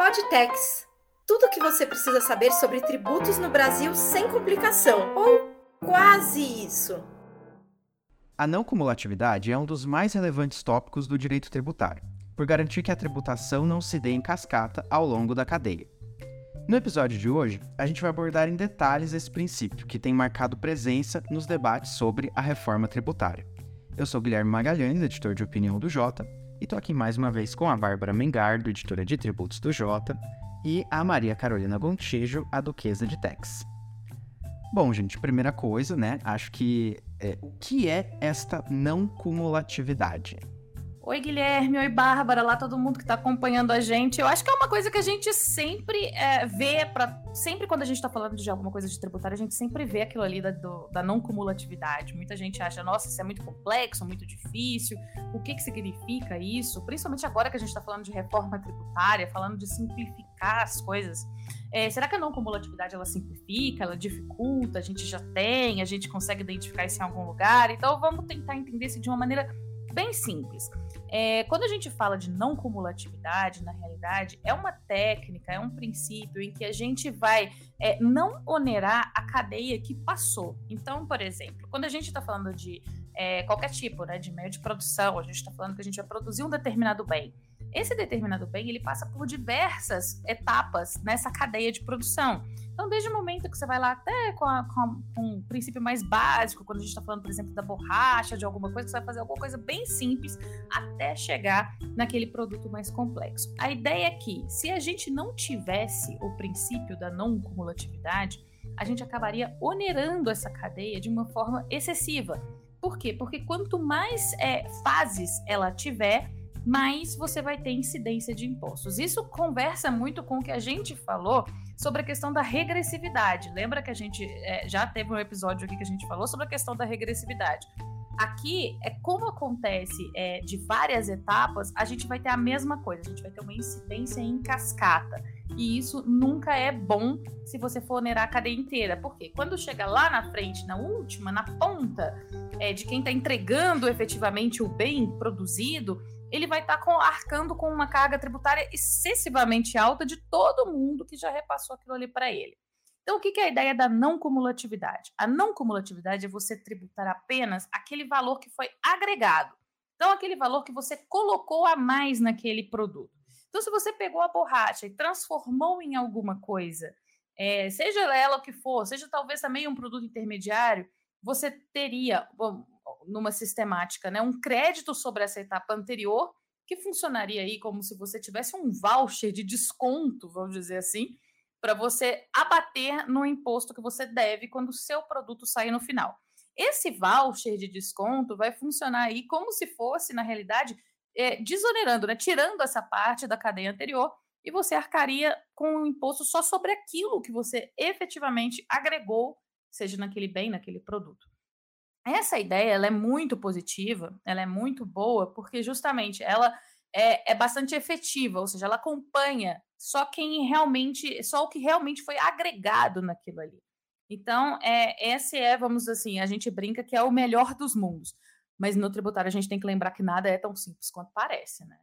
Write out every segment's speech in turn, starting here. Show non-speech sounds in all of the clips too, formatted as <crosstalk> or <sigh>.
Podtex. Tudo o que você precisa saber sobre tributos no Brasil sem complicação, ou quase isso. A não cumulatividade é um dos mais relevantes tópicos do direito tributário, por garantir que a tributação não se dê em cascata ao longo da cadeia. No episódio de hoje, a gente vai abordar em detalhes esse princípio que tem marcado presença nos debates sobre a reforma tributária. Eu sou Guilherme Magalhães, editor de opinião do Jota, e tô aqui mais uma vez com a Bárbara Mengardo, editora de tributos do Jota, e a Maria Carolina Gontijo, a duquesa de Tex. Bom, gente, primeira coisa, né? Acho que é, o que é esta não cumulatividade? Oi, Guilherme. Oi, Bárbara. Lá todo mundo que está acompanhando a gente. Eu acho que é uma coisa que a gente sempre é, vê, pra, sempre quando a gente está falando de alguma coisa de tributário, a gente sempre vê aquilo ali da, do, da não cumulatividade. Muita gente acha, nossa, isso é muito complexo, muito difícil. O que, que significa isso? Principalmente agora que a gente está falando de reforma tributária, falando de simplificar as coisas. É, será que a não cumulatividade ela simplifica, ela dificulta? A gente já tem, a gente consegue identificar isso em algum lugar? Então vamos tentar entender isso de uma maneira bem simples. É, quando a gente fala de não cumulatividade, na realidade, é uma técnica, é um princípio em que a gente vai é, não onerar a cadeia que passou. Então, por exemplo, quando a gente está falando de é, qualquer tipo né, de meio de produção, a gente está falando que a gente vai produzir um determinado bem. Esse determinado bem, ele passa por diversas etapas nessa cadeia de produção. Então, desde o momento que você vai lá até com, a, com, a, com um princípio mais básico, quando a gente está falando, por exemplo, da borracha, de alguma coisa, você vai fazer alguma coisa bem simples até chegar naquele produto mais complexo. A ideia é que, se a gente não tivesse o princípio da não cumulatividade, a gente acabaria onerando essa cadeia de uma forma excessiva. Por quê? Porque quanto mais é, fases ela tiver, mais você vai ter incidência de impostos. Isso conversa muito com o que a gente falou sobre a questão da regressividade. Lembra que a gente é, já teve um episódio aqui que a gente falou sobre a questão da regressividade. Aqui é como acontece é, de várias etapas, a gente vai ter a mesma coisa, a gente vai ter uma incidência em cascata. E isso nunca é bom se você for onerar a cadeia inteira. Porque quando chega lá na frente, na última, na ponta é, de quem está entregando efetivamente o bem produzido, ele vai estar tá arcando com uma carga tributária excessivamente alta de todo mundo que já repassou aquilo ali para ele. Então, o que é a ideia da não cumulatividade? A não cumulatividade é você tributar apenas aquele valor que foi agregado. Então, aquele valor que você colocou a mais naquele produto. Então, se você pegou a borracha e transformou em alguma coisa, é, seja ela o que for, seja talvez também um produto intermediário, você teria, bom, numa sistemática, né, um crédito sobre essa etapa anterior, que funcionaria aí como se você tivesse um voucher de desconto, vamos dizer assim, para você abater no imposto que você deve quando o seu produto sair no final. Esse voucher de desconto vai funcionar aí como se fosse, na realidade, é, desonerando, né, tirando essa parte da cadeia anterior e você arcaria com o imposto só sobre aquilo que você efetivamente agregou, seja naquele bem, naquele produto. Essa ideia ela é muito positiva, ela é muito boa, porque justamente ela é, é bastante efetiva, ou seja, ela acompanha só quem realmente, só o que realmente foi agregado naquilo ali. Então, é, esse é, vamos assim, a gente brinca que é o melhor dos mundos. Mas no tributário a gente tem que lembrar que nada é tão simples quanto parece, né?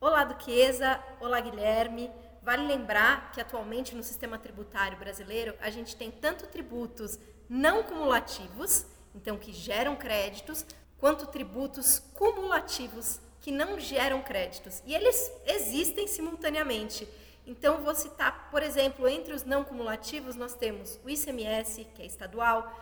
Olá, Duquesa. Olá, Guilherme. Vale lembrar que atualmente no sistema tributário brasileiro a gente tem tanto tributos não cumulativos, então que geram créditos, quanto tributos cumulativos que não geram créditos. E eles existem simultaneamente. Então, vou citar, por exemplo, entre os não cumulativos, nós temos o ICMS, que é estadual,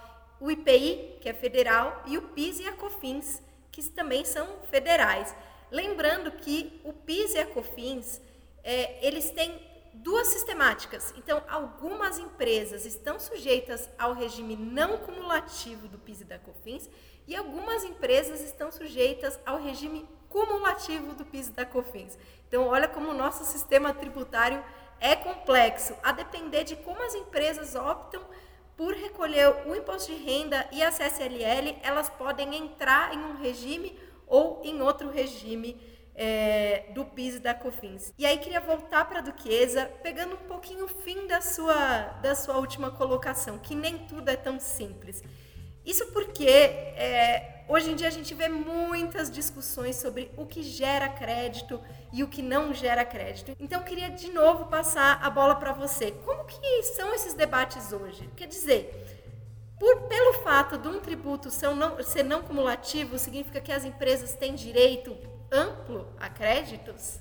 o IPI, que é federal, e o PIS e a COFINS, que também são federais. Lembrando que o PIS e a COFINS, é, eles têm duas sistemáticas. Então, algumas empresas estão sujeitas ao regime não cumulativo do PIS e da COFINS e algumas empresas estão sujeitas ao regime cumulativo do PIS e da COFINS. Então, olha como o nosso sistema tributário é complexo, a depender de como as empresas optam por recolher o imposto de renda e a CSLL, elas podem entrar em um regime ou em outro regime é, do PIS e da COFINS. E aí queria voltar para a Duquesa, pegando um pouquinho o fim da sua, da sua última colocação, que nem tudo é tão simples. Isso porque é, hoje em dia a gente vê muitas discussões sobre o que gera crédito e o que não gera crédito. Então queria de novo passar a bola para você. Como que são esses debates hoje? Quer dizer, por, pelo fato de um tributo ser não, ser não cumulativo, significa que as empresas têm direito amplo a créditos?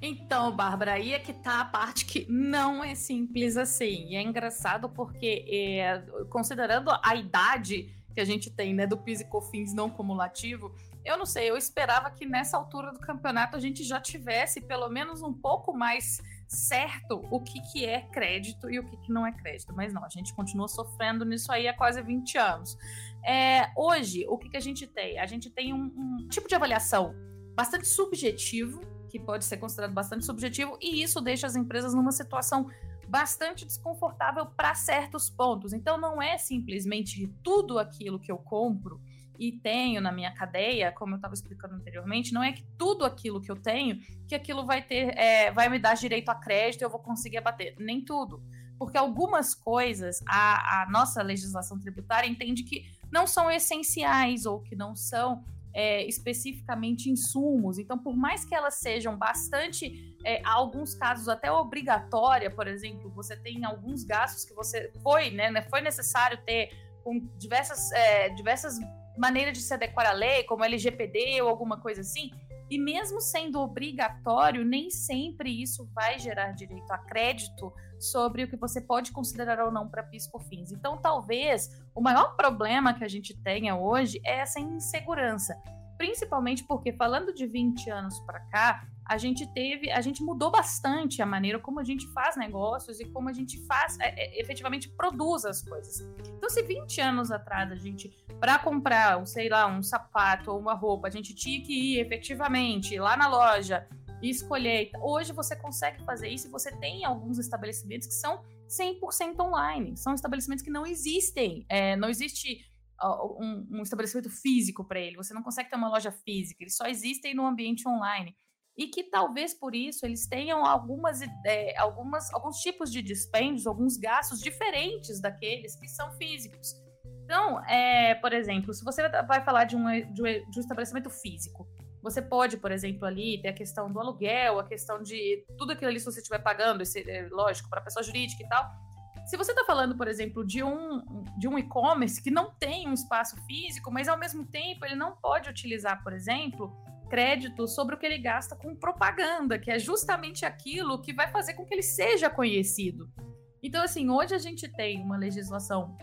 Então, Bárbara, aí é que tá a parte que não é simples assim. E é engraçado porque, é, considerando a idade que a gente tem, né, do PIS e COFINS não cumulativo, eu não sei, eu esperava que nessa altura do campeonato a gente já tivesse pelo menos um pouco mais certo o que, que é crédito e o que, que não é crédito. Mas não, a gente continua sofrendo nisso aí há quase 20 anos. É, hoje, o que, que a gente tem? A gente tem um, um tipo de avaliação bastante subjetivo que pode ser considerado bastante subjetivo, e isso deixa as empresas numa situação bastante desconfortável para certos pontos. Então, não é simplesmente tudo aquilo que eu compro e tenho na minha cadeia, como eu estava explicando anteriormente, não é que tudo aquilo que eu tenho, que aquilo vai ter, é, vai me dar direito a crédito eu vou conseguir abater. Nem tudo. Porque algumas coisas a, a nossa legislação tributária entende que não são essenciais ou que não são é, especificamente insumos. Então, por mais que elas sejam bastante, é, alguns casos até obrigatória, por exemplo, você tem alguns gastos que você foi, né, né foi necessário ter com diversas, é, diversas maneiras de se adequar à lei, como LGPD ou alguma coisa assim. E mesmo sendo obrigatório, nem sempre isso vai gerar direito a crédito sobre o que você pode considerar ou não para PIS/COFINS. Então, talvez o maior problema que a gente tenha hoje é essa insegurança, principalmente porque falando de 20 anos para cá, a gente teve, a gente mudou bastante a maneira como a gente faz negócios e como a gente faz, é, é, efetivamente produz as coisas. Então, se 20 anos atrás a gente, para comprar, sei lá, um sapato ou uma roupa, a gente tinha que ir efetivamente lá na loja e escolher. Hoje você consegue fazer isso e você tem alguns estabelecimentos que são 100% online. São estabelecimentos que não existem. É, não existe um, um estabelecimento físico para ele. Você não consegue ter uma loja física. Eles só existem no ambiente online. E que talvez por isso eles tenham algumas, é, algumas, alguns tipos de dispêndios, alguns gastos diferentes daqueles que são físicos. Então, é, por exemplo, se você vai falar de um, de um estabelecimento físico, você pode, por exemplo, ali ter a questão do aluguel, a questão de tudo aquilo ali se você estiver pagando, esse, é, lógico, para pessoa jurídica e tal. Se você está falando, por exemplo, de um, de um e-commerce que não tem um espaço físico, mas ao mesmo tempo ele não pode utilizar, por exemplo, crédito sobre o que ele gasta com propaganda, que é justamente aquilo que vai fazer com que ele seja conhecido. Então, assim, hoje a gente tem uma legislação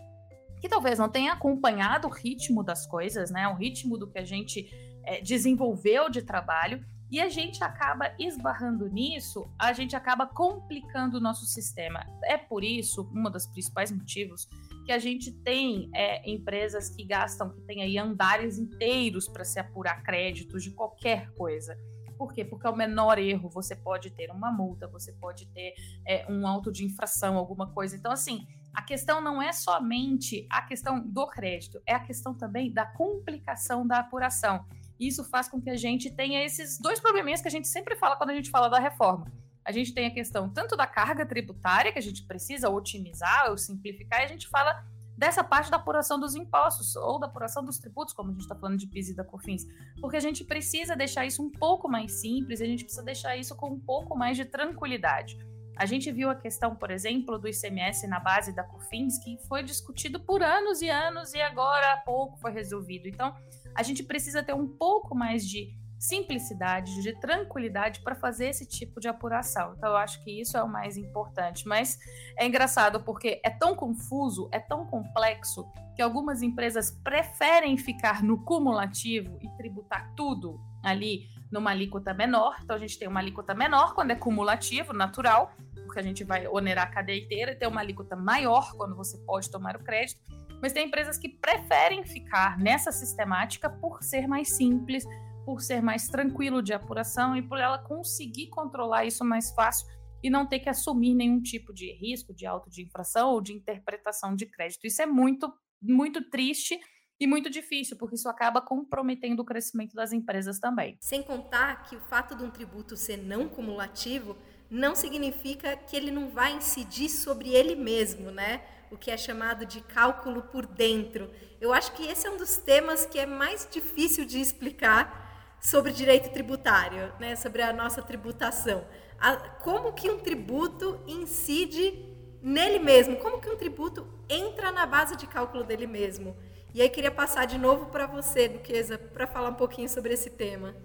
que talvez não tenha acompanhado o ritmo das coisas, né? O ritmo do que a gente é, desenvolveu de trabalho e a gente acaba esbarrando nisso, a gente acaba complicando o nosso sistema. É por isso, um dos principais motivos, que a gente tem é, empresas que gastam, que tem aí andares inteiros para se apurar créditos de qualquer coisa. Por quê? Porque ao menor erro você pode ter uma multa, você pode ter é, um auto de infração, alguma coisa. Então, assim, a questão não é somente a questão do crédito, é a questão também da complicação da apuração. Isso faz com que a gente tenha esses dois probleminhas que a gente sempre fala quando a gente fala da reforma. A gente tem a questão tanto da carga tributária, que a gente precisa otimizar ou simplificar, e a gente fala dessa parte da apuração dos impostos ou da apuração dos tributos, como a gente está falando de PIS e da COFINS, porque a gente precisa deixar isso um pouco mais simples, a gente precisa deixar isso com um pouco mais de tranquilidade. A gente viu a questão, por exemplo, do ICMS na base da COFINS, que foi discutido por anos e anos e agora há pouco foi resolvido. Então, a gente precisa ter um pouco mais de simplicidade, de tranquilidade para fazer esse tipo de apuração. Então, eu acho que isso é o mais importante. Mas é engraçado porque é tão confuso, é tão complexo, que algumas empresas preferem ficar no cumulativo e tributar tudo ali numa alíquota menor. Então, a gente tem uma alíquota menor quando é cumulativo, natural, porque a gente vai onerar a cadeia inteira, e ter uma alíquota maior quando você pode tomar o crédito. Mas tem empresas que preferem ficar nessa sistemática por ser mais simples, por ser mais tranquilo de apuração e por ela conseguir controlar isso mais fácil e não ter que assumir nenhum tipo de risco de auto de infração ou de interpretação de crédito. Isso é muito, muito triste e muito difícil, porque isso acaba comprometendo o crescimento das empresas também. Sem contar que o fato de um tributo ser não cumulativo não significa que ele não vai incidir sobre ele mesmo, né? O que é chamado de cálculo por dentro. Eu acho que esse é um dos temas que é mais difícil de explicar sobre direito tributário, né? Sobre a nossa tributação. A, como que um tributo incide nele mesmo? Como que um tributo entra na base de cálculo dele mesmo? E aí queria passar de novo para você, Duquesa, para falar um pouquinho sobre esse tema.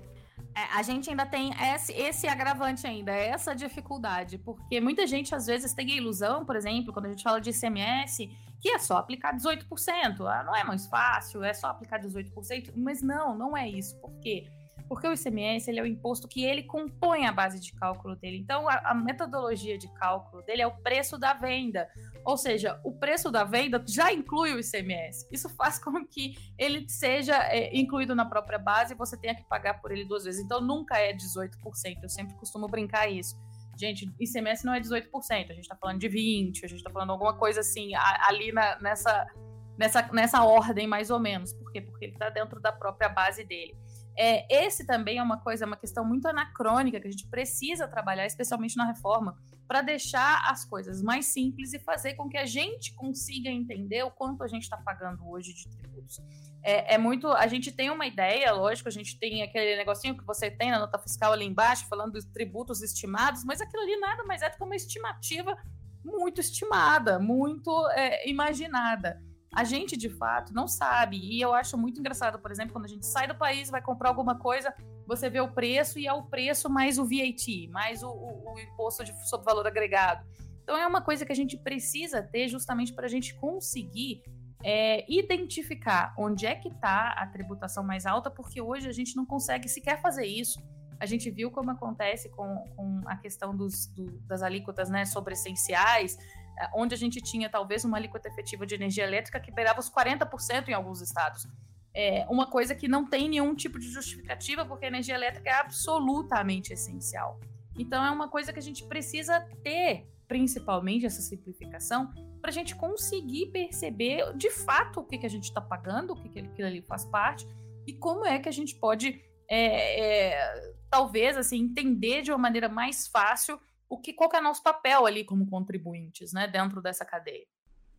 É, a gente ainda tem esse, esse agravante ainda, essa dificuldade, porque muita gente às vezes tem a ilusão, por exemplo, quando a gente fala de ICMS, que é só aplicar 18%. Ah, não é mais fácil, é só aplicar 18%, mas não, não é isso. Por quê? Porque o ICMS ele é o imposto que ele compõe a base de cálculo dele. Então, a, a metodologia de cálculo dele é o preço da venda. Ou seja, o preço da venda já inclui o ICMS. Isso faz <laughs> com que ele seja é, incluído na própria base e você tenha que pagar por ele duas vezes. Então, nunca é 18%. Eu sempre costumo brincar isso. Gente, ICMS não é 18%, a gente está falando de 20%, a gente está falando alguma coisa assim, ali na, nessa, nessa, nessa ordem, mais ou menos. Por quê? Porque ele está dentro da própria base dele. É, esse também é uma coisa, uma questão muito anacrônica que a gente precisa trabalhar, especialmente na reforma, para deixar as coisas mais simples e fazer com que a gente consiga entender o quanto a gente está pagando hoje de tributos. É, é, muito. A gente tem uma ideia, lógico, a gente tem aquele negocinho que você tem na nota fiscal ali embaixo, falando dos tributos estimados, mas aquilo ali nada mais é do que uma estimativa muito estimada, muito é, imaginada a gente de fato não sabe. E eu acho muito engraçado, por exemplo, quando a gente sai do país, vai comprar alguma coisa, você vê o preço e é o preço mais o VAT, mais o, o, o imposto de, sobre valor agregado. Então é uma coisa que a gente precisa ter justamente para a gente conseguir é, identificar onde é que está a tributação mais alta, porque hoje a gente não consegue sequer fazer isso. A gente viu como acontece com, com a questão dos, do, das alíquotas né, sobre essenciais, onde a gente tinha talvez uma alíquota efetiva de energia elétrica que beirava os 40% em alguns estados. É uma coisa que não tem nenhum tipo de justificativa, porque a energia elétrica é absolutamente essencial. Então, é uma coisa que a gente precisa ter, principalmente essa simplificação, para a gente conseguir perceber de fato o que, que a gente está pagando, o que, que aquilo ali faz parte, e como é que a gente pode, é, é, talvez, assim, entender de uma maneira mais fácil o que, qual que é nosso papel ali como contribuintes, né, dentro dessa cadeia.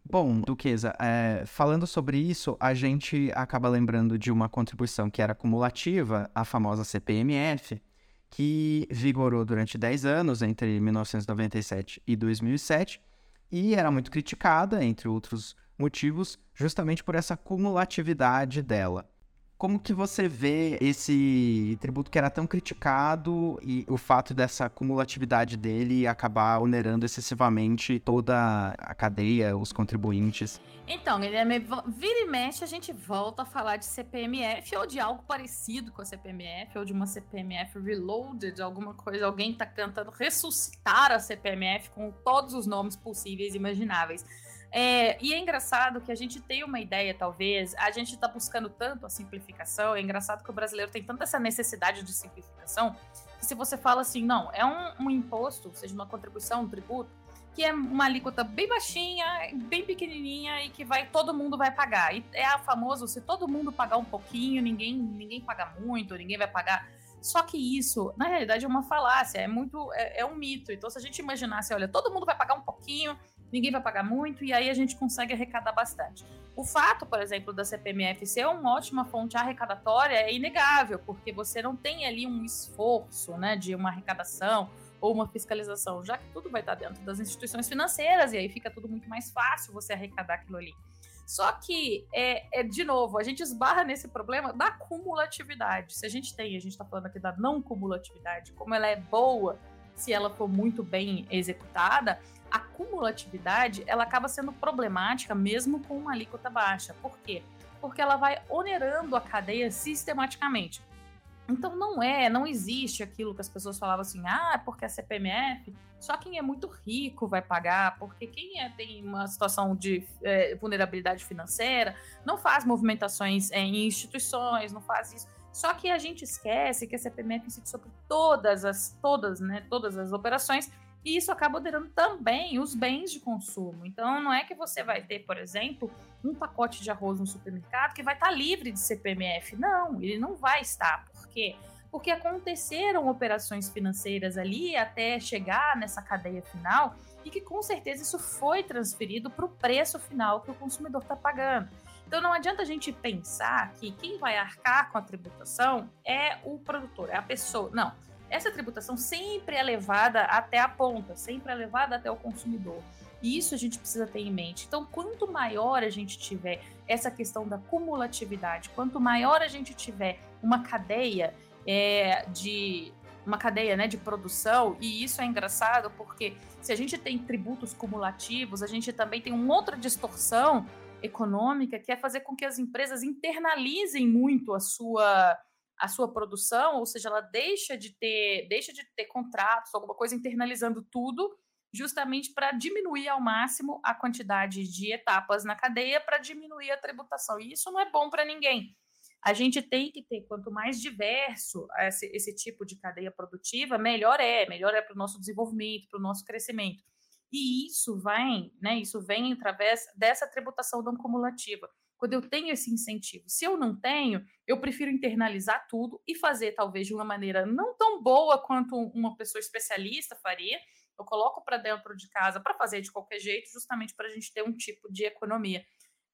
Bom, Duquesa, é, falando sobre isso, a gente acaba lembrando de uma contribuição que era cumulativa, a famosa CPMF, que vigorou durante 10 anos, entre 1997 e 2007, e era muito criticada, entre outros motivos, justamente por essa cumulatividade dela. Como que você vê esse tributo que era tão criticado e o fato dessa cumulatividade dele acabar onerando excessivamente toda a cadeia, os contribuintes? Então, Guilherme, vira e mexe a gente volta a falar de CPMF ou de algo parecido com a CPMF ou de uma CPMF reloaded, alguma coisa, alguém está tentando ressuscitar a CPMF com todos os nomes possíveis e imagináveis. É, e é engraçado que a gente tem uma ideia, talvez, a gente está buscando tanto a simplificação, é engraçado que o brasileiro tem tanta essa necessidade de simplificação, que se você fala assim, não, é um, um imposto, seja uma contribuição, um tributo, que é uma alíquota bem baixinha, bem pequenininha e que vai todo mundo vai pagar. E é a famoso, se todo mundo pagar um pouquinho, ninguém ninguém paga muito, ninguém vai pagar. Só que isso, na realidade, é uma falácia, é muito é, é um mito. Então, se a gente imaginasse, olha, todo mundo vai pagar um pouquinho, ninguém vai pagar muito e aí a gente consegue arrecadar bastante. O fato, por exemplo, da CPMF ser uma ótima fonte arrecadatória é inegável, porque você não tem ali um esforço né, de uma arrecadação ou uma fiscalização, já que tudo vai estar dentro das instituições financeiras e aí fica tudo muito mais fácil você arrecadar aquilo ali. Só que, é, é, de novo, a gente esbarra nesse problema da cumulatividade. Se a gente tem, a gente está falando aqui da não cumulatividade, como ela é boa se ela for muito bem executada, a cumulatividade ela acaba sendo problemática mesmo com uma alíquota baixa. Por quê? Porque ela vai onerando a cadeia sistematicamente. Então não é, não existe aquilo que as pessoas falavam assim, ah, é porque a CPMF, só quem é muito rico vai pagar, porque quem é, tem uma situação de é, vulnerabilidade financeira não faz movimentações é, em instituições, não faz isso. Só que a gente esquece que a CPMF incide sobre todas as, todas, né, todas as operações e isso acaba onerando também os bens de consumo. Então, não é que você vai ter, por exemplo, um pacote de arroz no supermercado que vai estar livre de CPMF. Não, ele não vai estar. Por quê? porque aconteceram operações financeiras ali até chegar nessa cadeia final e que com certeza isso foi transferido para o preço final que o consumidor está pagando. Então não adianta a gente pensar que quem vai arcar com a tributação é o produtor, é a pessoa. Não. Essa tributação sempre é levada até a ponta, sempre é levada até o consumidor. E isso a gente precisa ter em mente. Então, quanto maior a gente tiver essa questão da cumulatividade, quanto maior a gente tiver uma cadeia é, de uma cadeia né, de produção, e isso é engraçado porque se a gente tem tributos cumulativos, a gente também tem uma outra distorção econômica que é fazer com que as empresas internalizem muito a sua a sua produção, ou seja, ela deixa de ter deixa de ter contratos, alguma coisa internalizando tudo, justamente para diminuir ao máximo a quantidade de etapas na cadeia para diminuir a tributação. E isso não é bom para ninguém. A gente tem que ter, quanto mais diverso esse, esse tipo de cadeia produtiva, melhor é, melhor é para o nosso desenvolvimento, para o nosso crescimento. E isso vem, né? Isso vem através dessa tributação não cumulativa. Quando eu tenho esse incentivo. Se eu não tenho, eu prefiro internalizar tudo e fazer talvez de uma maneira não tão boa quanto uma pessoa especialista faria. Eu coloco para dentro de casa para fazer de qualquer jeito, justamente para a gente ter um tipo de economia.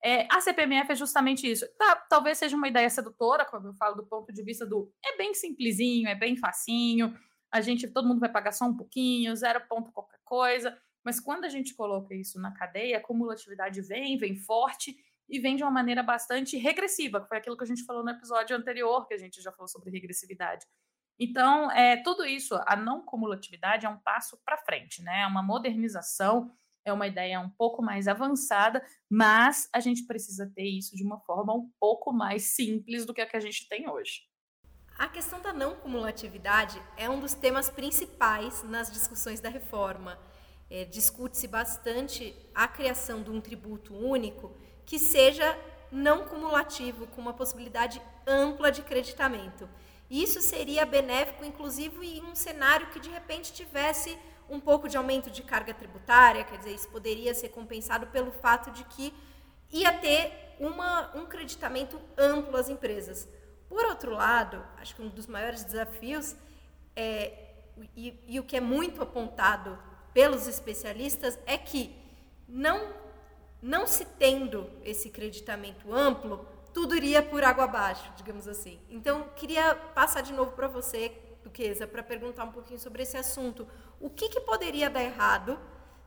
É, a CPMF é justamente isso. Tá, talvez seja uma ideia sedutora, quando eu falo do ponto de vista do é bem simplesinho, é bem facinho, a gente, todo mundo vai pagar só um pouquinho, zero ponto qualquer coisa. Mas quando a gente coloca isso na cadeia, a cumulatividade vem, vem forte e vem de uma maneira bastante regressiva, que foi aquilo que a gente falou no episódio anterior, que a gente já falou sobre regressividade. Então, é, tudo isso, a não cumulatividade é um passo para frente, né? É uma modernização, é uma ideia um pouco mais avançada, mas a gente precisa ter isso de uma forma um pouco mais simples do que a que a gente tem hoje. A questão da não cumulatividade é um dos temas principais nas discussões da reforma é, discute-se bastante a criação de um tributo único que seja não cumulativo, com uma possibilidade ampla de creditamento. Isso seria benéfico, inclusive, em um cenário que de repente tivesse um pouco de aumento de carga tributária, quer dizer, isso poderia ser compensado pelo fato de que ia ter uma, um creditamento amplo às empresas. Por outro lado, acho que um dos maiores desafios é, e, e o que é muito apontado pelos especialistas é que não não se tendo esse creditamento amplo, tudo iria por água abaixo, digamos assim. Então, queria passar de novo para você, Duquesa, para perguntar um pouquinho sobre esse assunto. O que, que poderia dar errado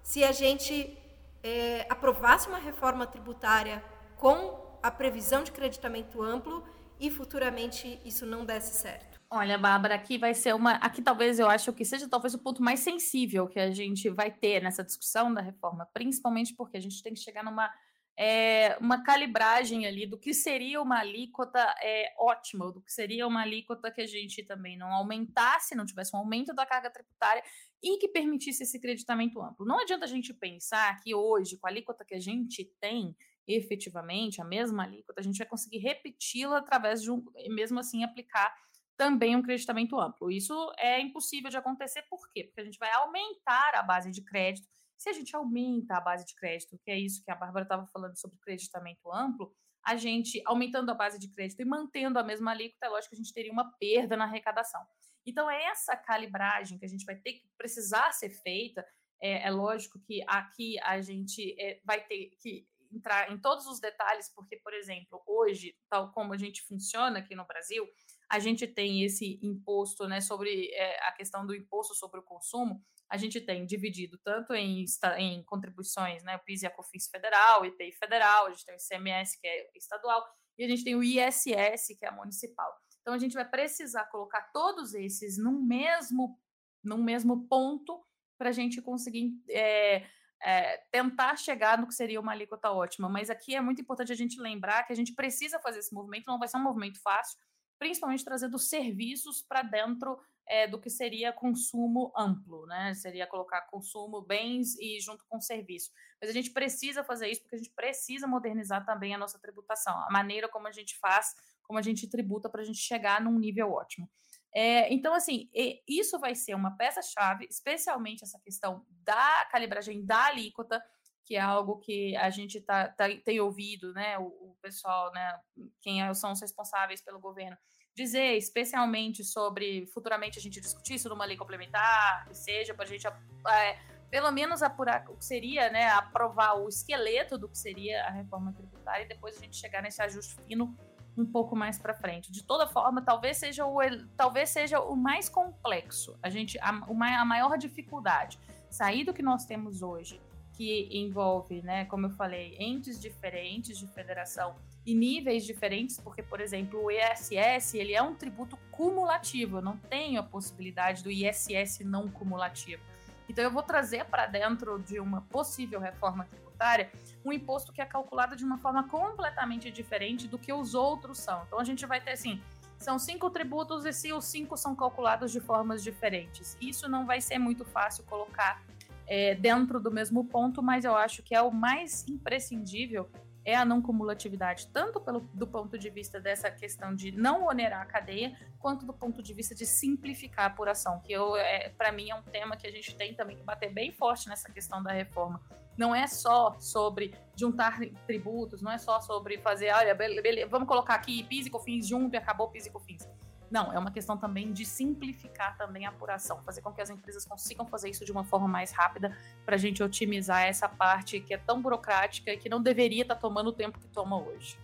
se a gente é, aprovasse uma reforma tributária com a previsão de creditamento amplo e futuramente isso não desse certo? Olha, Bárbara, aqui vai ser uma. Aqui talvez eu acho que seja talvez o ponto mais sensível que a gente vai ter nessa discussão da reforma, principalmente porque a gente tem que chegar numa é, uma calibragem ali do que seria uma alíquota é, ótima, do que seria uma alíquota que a gente também não aumentasse, não tivesse um aumento da carga tributária e que permitisse esse creditamento amplo. Não adianta a gente pensar que hoje, com a alíquota que a gente tem, efetivamente, a mesma alíquota, a gente vai conseguir repeti-la através de um, mesmo assim, aplicar também um creditamento amplo. Isso é impossível de acontecer, por quê? Porque a gente vai aumentar a base de crédito. Se a gente aumenta a base de crédito, que é isso que a Bárbara estava falando sobre creditamento amplo, a gente aumentando a base de crédito e mantendo a mesma alíquota, é lógico que a gente teria uma perda na arrecadação. Então, é essa calibragem que a gente vai ter que precisar ser feita. É, é lógico que aqui a gente é, vai ter que entrar em todos os detalhes, porque, por exemplo, hoje, tal como a gente funciona aqui no Brasil, a gente tem esse imposto, né, sobre é, a questão do imposto sobre o consumo, a gente tem dividido tanto em, em contribuições, né, o PIS e a COFINS federal, IPI federal, a gente tem o ICMS, que é estadual, e a gente tem o ISS, que é municipal. Então, a gente vai precisar colocar todos esses num mesmo, num mesmo ponto para a gente conseguir é, é, tentar chegar no que seria uma alíquota ótima. Mas aqui é muito importante a gente lembrar que a gente precisa fazer esse movimento, não vai ser um movimento fácil, principalmente trazendo serviços para dentro é, do que seria consumo amplo, né? Seria colocar consumo, bens e junto com serviço. Mas a gente precisa fazer isso porque a gente precisa modernizar também a nossa tributação, a maneira como a gente faz, como a gente tributa para a gente chegar num nível ótimo. É, então, assim, isso vai ser uma peça-chave, especialmente essa questão da calibragem da alíquota, que é algo que a gente tá, tá tem ouvido, né? O, o, pessoal, né? Quem é, são os responsáveis pelo governo, dizer, especialmente sobre futuramente a gente discutir isso numa lei complementar, que seja para a gente é, pelo menos apurar o que seria, né, aprovar o esqueleto do que seria a reforma tributária e depois a gente chegar nesse ajuste fino um pouco mais para frente. De toda forma, talvez seja o talvez seja o mais complexo. A gente a, a maior dificuldade sair do que nós temos hoje, que envolve, né, como eu falei, entes diferentes de federação e níveis diferentes, porque, por exemplo, o ISS ele é um tributo cumulativo, eu não tenho a possibilidade do ISS não cumulativo. Então, eu vou trazer para dentro de uma possível reforma tributária um imposto que é calculado de uma forma completamente diferente do que os outros são. Então, a gente vai ter assim. São cinco tributos e se os cinco são calculados de formas diferentes. Isso não vai ser muito fácil colocar é, dentro do mesmo ponto, mas eu acho que é o mais imprescindível é a não cumulatividade, tanto pelo, do ponto de vista dessa questão de não onerar a cadeia, quanto do ponto de vista de simplificar a apuração, que é, para mim é um tema que a gente tem também que bater bem forte nessa questão da reforma. Não é só sobre juntar tributos, não é só sobre fazer, olha, beleza, vamos colocar aqui PIS e COFINS junto e acabou PIS e COFINS. Não, é uma questão também de simplificar também a apuração, fazer com que as empresas consigam fazer isso de uma forma mais rápida para a gente otimizar essa parte que é tão burocrática e que não deveria estar tá tomando o tempo que toma hoje.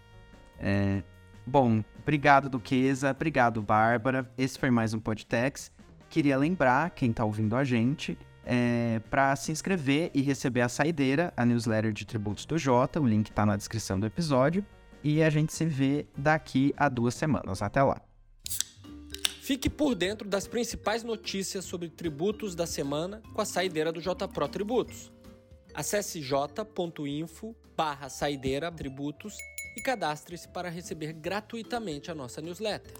É, bom, obrigado Duquesa, obrigado Bárbara. Esse foi mais um Podtex. Queria lembrar quem está ouvindo a gente é, para se inscrever e receber a saideira, a newsletter de tributos do Jota. O link está na descrição do episódio. E a gente se vê daqui a duas semanas. Até lá. Fique por dentro das principais notícias sobre tributos da semana com a saideira do JPRO Tributos. Acesse j.info barra saideira tributos e cadastre-se para receber gratuitamente a nossa newsletter.